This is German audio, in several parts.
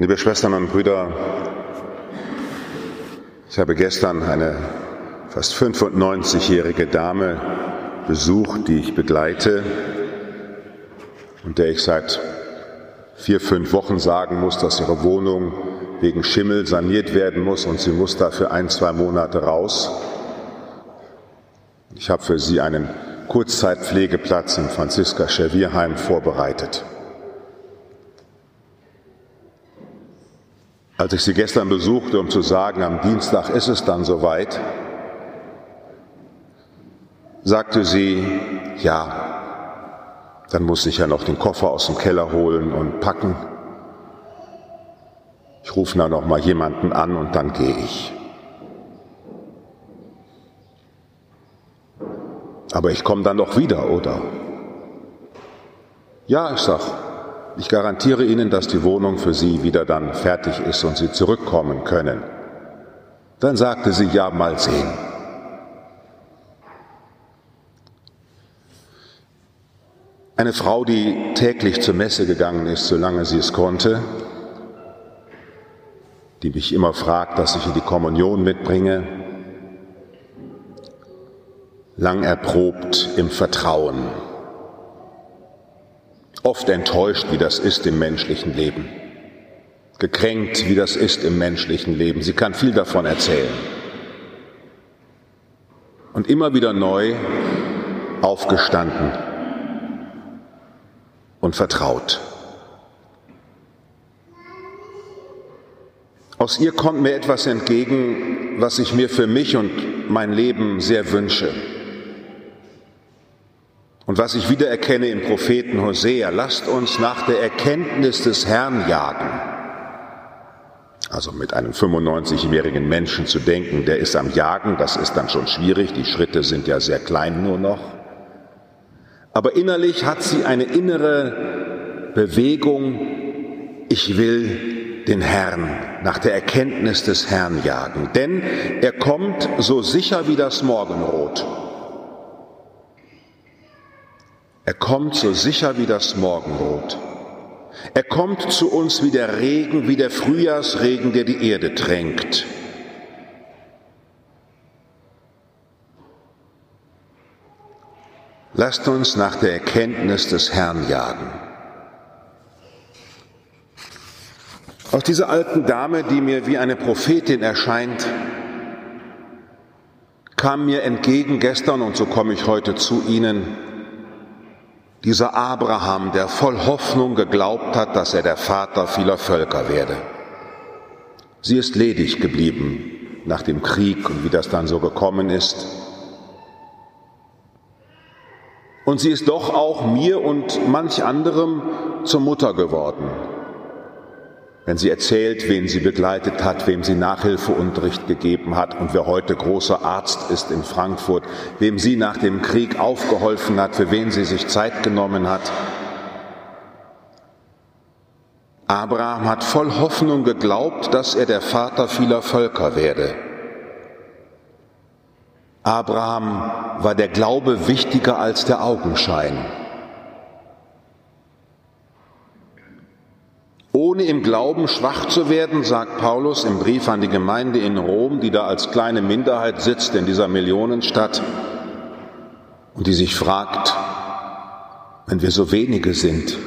Liebe Schwestern und Brüder, ich habe gestern eine fast 95-jährige Dame besucht, die ich begleite und der ich seit vier, fünf Wochen sagen muss, dass ihre Wohnung wegen Schimmel saniert werden muss und sie muss dafür ein, zwei Monate raus. Ich habe für sie einen Kurzzeitpflegeplatz im Franziska Servierheim vorbereitet. Als ich sie gestern besuchte, um zu sagen, am Dienstag ist es dann soweit, sagte sie, ja, dann muss ich ja noch den Koffer aus dem Keller holen und packen. Ich rufe da noch mal jemanden an und dann gehe ich. Aber ich komme dann noch wieder, oder? Ja, ich sag, ich garantiere Ihnen, dass die Wohnung für Sie wieder dann fertig ist und Sie zurückkommen können. Dann sagte sie, ja, mal sehen. Eine Frau, die täglich zur Messe gegangen ist, solange sie es konnte, die mich immer fragt, dass ich ihr die Kommunion mitbringe, lang erprobt im Vertrauen oft enttäuscht, wie das ist im menschlichen Leben, gekränkt, wie das ist im menschlichen Leben. Sie kann viel davon erzählen. Und immer wieder neu aufgestanden und vertraut. Aus ihr kommt mir etwas entgegen, was ich mir für mich und mein Leben sehr wünsche. Und was ich wiedererkenne im Propheten Hosea, lasst uns nach der Erkenntnis des Herrn jagen. Also mit einem 95-jährigen Menschen zu denken, der ist am Jagen, das ist dann schon schwierig, die Schritte sind ja sehr klein nur noch. Aber innerlich hat sie eine innere Bewegung, ich will den Herrn nach der Erkenntnis des Herrn jagen, denn er kommt so sicher wie das Morgenrot. Er kommt so sicher wie das Morgenrot. Er kommt zu uns wie der Regen, wie der Frühjahrsregen, der die Erde tränkt. Lasst uns nach der Erkenntnis des Herrn jagen. Aus dieser alten Dame, die mir wie eine Prophetin erscheint, kam mir entgegen gestern, und so komme ich heute zu Ihnen, dieser Abraham, der voll Hoffnung geglaubt hat, dass er der Vater vieler Völker werde. Sie ist ledig geblieben nach dem Krieg und wie das dann so gekommen ist. Und sie ist doch auch mir und manch anderem zur Mutter geworden wenn sie erzählt, wen sie begleitet hat, wem sie Nachhilfeunterricht gegeben hat und wer heute großer Arzt ist in Frankfurt, wem sie nach dem Krieg aufgeholfen hat, für wen sie sich Zeit genommen hat. Abraham hat voll Hoffnung geglaubt, dass er der Vater vieler Völker werde. Abraham war der Glaube wichtiger als der Augenschein. Ohne im Glauben schwach zu werden, sagt Paulus im Brief an die Gemeinde in Rom, die da als kleine Minderheit sitzt in dieser Millionenstadt und die sich fragt, wenn wir so wenige sind,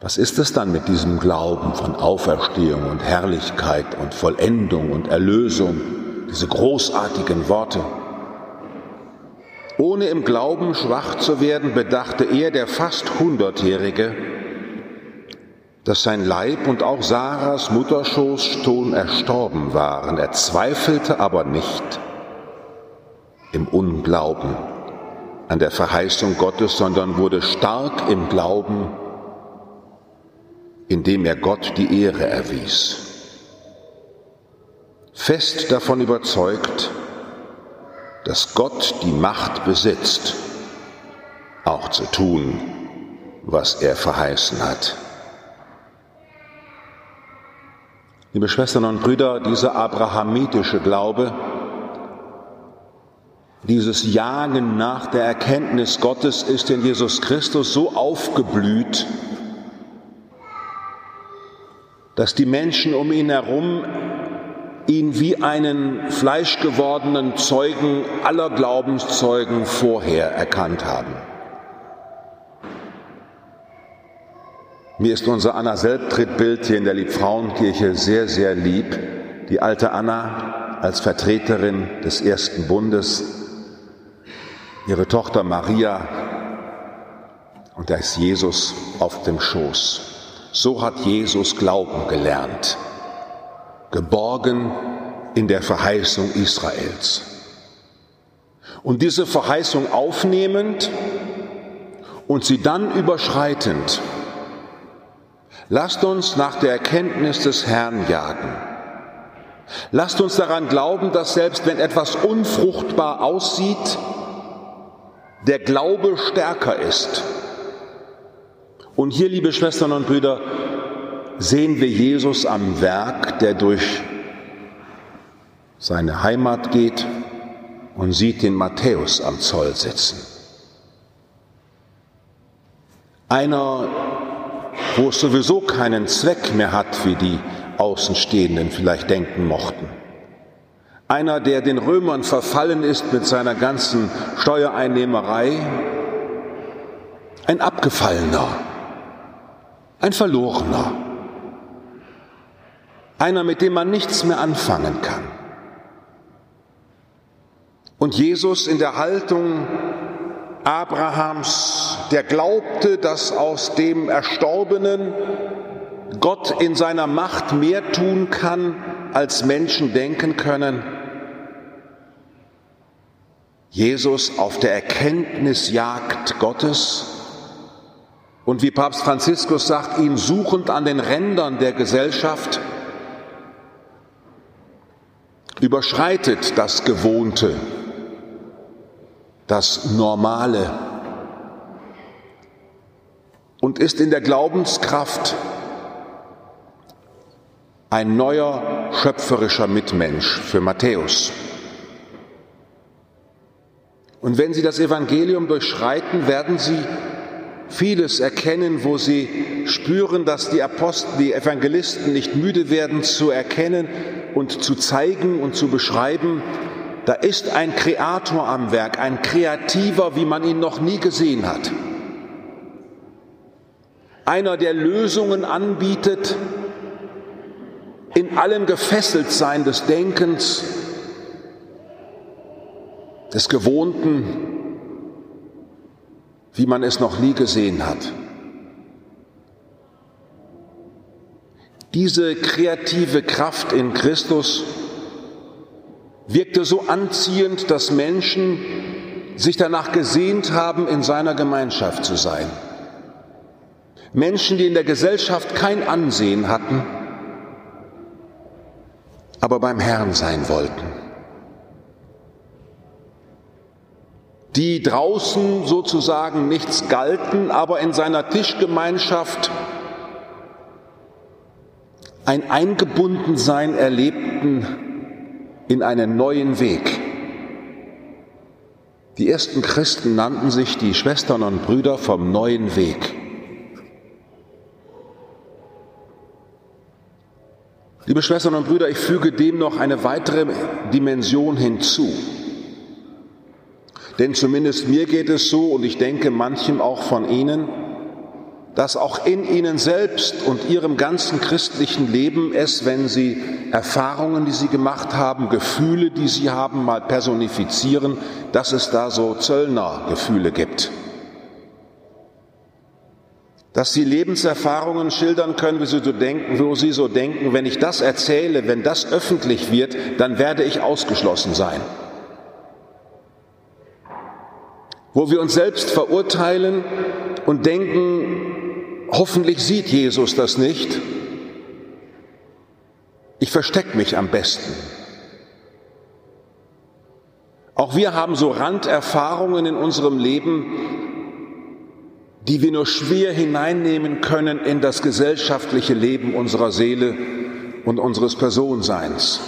was ist es dann mit diesem Glauben von Auferstehung und Herrlichkeit und Vollendung und Erlösung, diese großartigen Worte? Ohne im Glauben schwach zu werden, bedachte er, der fast Hundertjährige, dass sein Leib und auch Sarahs Mutterschoß schon erstorben waren. Er zweifelte aber nicht im Unglauben an der Verheißung Gottes, sondern wurde stark im Glauben, indem er Gott die Ehre erwies. Fest davon überzeugt, dass Gott die Macht besitzt, auch zu tun, was er verheißen hat. Liebe Schwestern und Brüder, dieser abrahamitische Glaube, dieses Jagen nach der Erkenntnis Gottes ist in Jesus Christus so aufgeblüht, dass die Menschen um ihn herum ihn wie einen fleischgewordenen Zeugen aller Glaubenszeugen vorher erkannt haben. Mir ist unser Anna Selbtrittbild hier in der Liebfrauenkirche sehr, sehr lieb. Die alte Anna als Vertreterin des ersten Bundes, ihre Tochter Maria und da ist Jesus auf dem Schoß. So hat Jesus Glauben gelernt, geborgen in der Verheißung Israels. Und diese Verheißung aufnehmend und sie dann überschreitend, Lasst uns nach der Erkenntnis des Herrn jagen. Lasst uns daran glauben, dass selbst wenn etwas unfruchtbar aussieht, der Glaube stärker ist. Und hier, liebe Schwestern und Brüder, sehen wir Jesus am Werk, der durch seine Heimat geht und sieht den Matthäus am Zoll sitzen. Einer wo es sowieso keinen Zweck mehr hat, wie die Außenstehenden vielleicht denken mochten. Einer, der den Römern verfallen ist mit seiner ganzen Steuereinnehmerei, ein Abgefallener, ein Verlorener, einer, mit dem man nichts mehr anfangen kann. Und Jesus in der Haltung Abrahams, der glaubte, dass aus dem Erstorbenen Gott in seiner Macht mehr tun kann, als Menschen denken können. Jesus auf der Erkenntnisjagd Gottes und wie Papst Franziskus sagt, ihn suchend an den Rändern der Gesellschaft, überschreitet das Gewohnte das Normale und ist in der Glaubenskraft ein neuer schöpferischer Mitmensch für Matthäus. Und wenn Sie das Evangelium durchschreiten, werden Sie vieles erkennen, wo Sie spüren, dass die Apostel, die Evangelisten nicht müde werden zu erkennen und zu zeigen und zu beschreiben, da ist ein Kreator am Werk, ein Kreativer, wie man ihn noch nie gesehen hat. Einer, der Lösungen anbietet, in allem gefesselt sein des Denkens, des Gewohnten, wie man es noch nie gesehen hat. Diese kreative Kraft in Christus wirkte so anziehend, dass Menschen sich danach gesehnt haben, in seiner Gemeinschaft zu sein. Menschen, die in der Gesellschaft kein Ansehen hatten, aber beim Herrn sein wollten. Die draußen sozusagen nichts galten, aber in seiner Tischgemeinschaft ein Eingebundensein erlebten, in einen neuen Weg. Die ersten Christen nannten sich die Schwestern und Brüder vom neuen Weg. Liebe Schwestern und Brüder, ich füge dem noch eine weitere Dimension hinzu. Denn zumindest mir geht es so und ich denke manchem auch von Ihnen, dass auch in ihnen selbst und ihrem ganzen christlichen Leben es, wenn sie Erfahrungen, die sie gemacht haben, Gefühle, die sie haben, mal personifizieren, dass es da so Zöllnergefühle gibt. Dass sie Lebenserfahrungen schildern können, wie sie so denken, wo sie so denken, wenn ich das erzähle, wenn das öffentlich wird, dann werde ich ausgeschlossen sein. Wo wir uns selbst verurteilen und denken, Hoffentlich sieht Jesus das nicht. Ich verstecke mich am besten. Auch wir haben so Randerfahrungen in unserem Leben, die wir nur schwer hineinnehmen können in das gesellschaftliche Leben unserer Seele und unseres Personseins.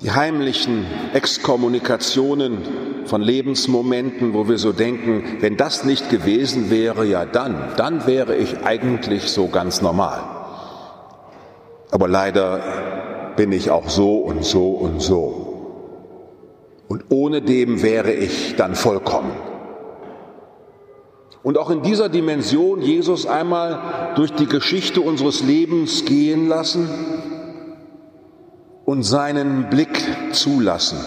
Die heimlichen Exkommunikationen von Lebensmomenten, wo wir so denken, wenn das nicht gewesen wäre, ja dann, dann wäre ich eigentlich so ganz normal. Aber leider bin ich auch so und so und so. Und ohne dem wäre ich dann vollkommen. Und auch in dieser Dimension Jesus einmal durch die Geschichte unseres Lebens gehen lassen und seinen Blick zulassen,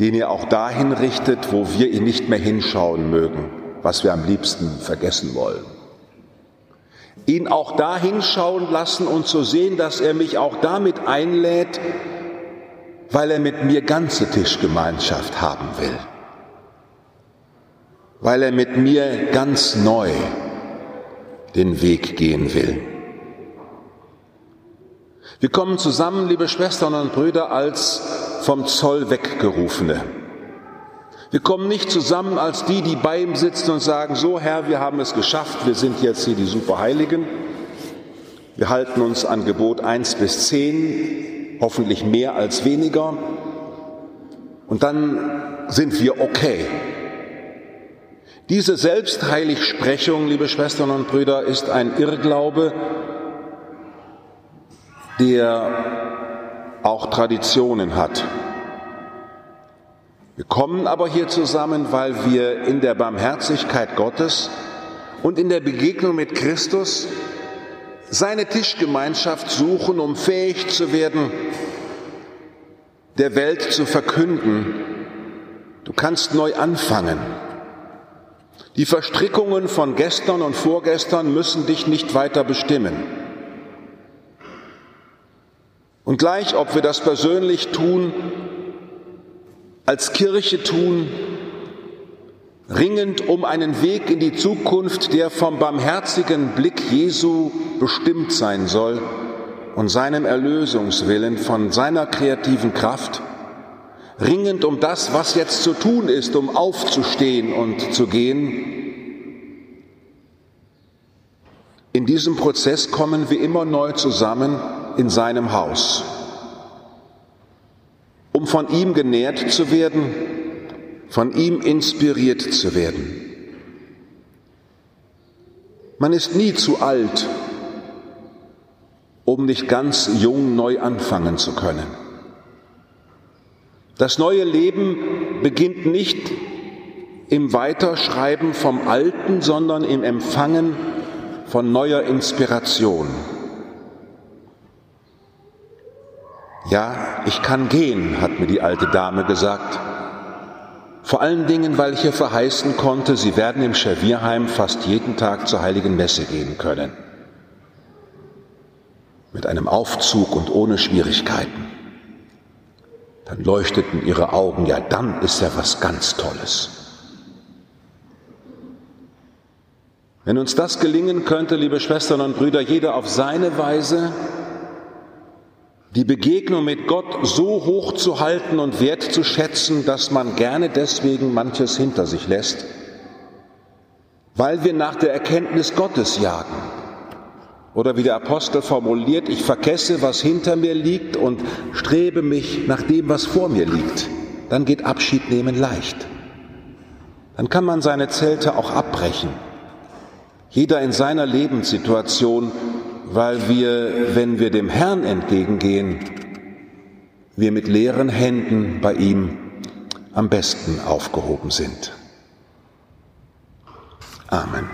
den er auch dahin richtet, wo wir ihn nicht mehr hinschauen mögen, was wir am liebsten vergessen wollen. Ihn auch dahin schauen lassen und zu sehen, dass er mich auch damit einlädt, weil er mit mir ganze Tischgemeinschaft haben will, weil er mit mir ganz neu den Weg gehen will. Wir kommen zusammen, liebe Schwestern und Brüder, als vom Zoll weggerufene. Wir kommen nicht zusammen als die, die bei ihm sitzen und sagen, so Herr, wir haben es geschafft, wir sind jetzt hier die Superheiligen. Wir halten uns an Gebot 1 bis 10, hoffentlich mehr als weniger. Und dann sind wir okay. Diese Selbstheiligsprechung, liebe Schwestern und Brüder, ist ein Irrglaube, der auch Traditionen hat. Wir kommen aber hier zusammen, weil wir in der Barmherzigkeit Gottes und in der Begegnung mit Christus seine Tischgemeinschaft suchen, um fähig zu werden, der Welt zu verkünden, du kannst neu anfangen. Die Verstrickungen von gestern und vorgestern müssen dich nicht weiter bestimmen. Und gleich, ob wir das persönlich tun, als Kirche tun, ringend um einen Weg in die Zukunft, der vom barmherzigen Blick Jesu bestimmt sein soll und seinem Erlösungswillen von seiner kreativen Kraft, ringend um das, was jetzt zu tun ist, um aufzustehen und zu gehen. In diesem Prozess kommen wir immer neu zusammen in seinem Haus, um von ihm genährt zu werden, von ihm inspiriert zu werden. Man ist nie zu alt, um nicht ganz jung neu anfangen zu können. Das neue Leben beginnt nicht im Weiterschreiben vom Alten, sondern im Empfangen von neuer Inspiration. Ja, ich kann gehen, hat mir die alte Dame gesagt. Vor allen Dingen, weil ich ihr verheißen konnte, sie werden im Schevierheim fast jeden Tag zur heiligen Messe gehen können. Mit einem Aufzug und ohne Schwierigkeiten. Dann leuchteten ihre Augen, ja, dann ist ja was ganz Tolles. Wenn uns das gelingen könnte, liebe Schwestern und Brüder, jeder auf seine Weise, die Begegnung mit Gott so hoch zu halten und wertzuschätzen, dass man gerne deswegen manches hinter sich lässt, weil wir nach der Erkenntnis Gottes jagen. Oder wie der Apostel formuliert, ich vergesse, was hinter mir liegt und strebe mich nach dem, was vor mir liegt. Dann geht Abschied nehmen leicht. Dann kann man seine Zelte auch abbrechen. Jeder in seiner Lebenssituation weil wir, wenn wir dem Herrn entgegengehen, wir mit leeren Händen bei ihm am besten aufgehoben sind. Amen.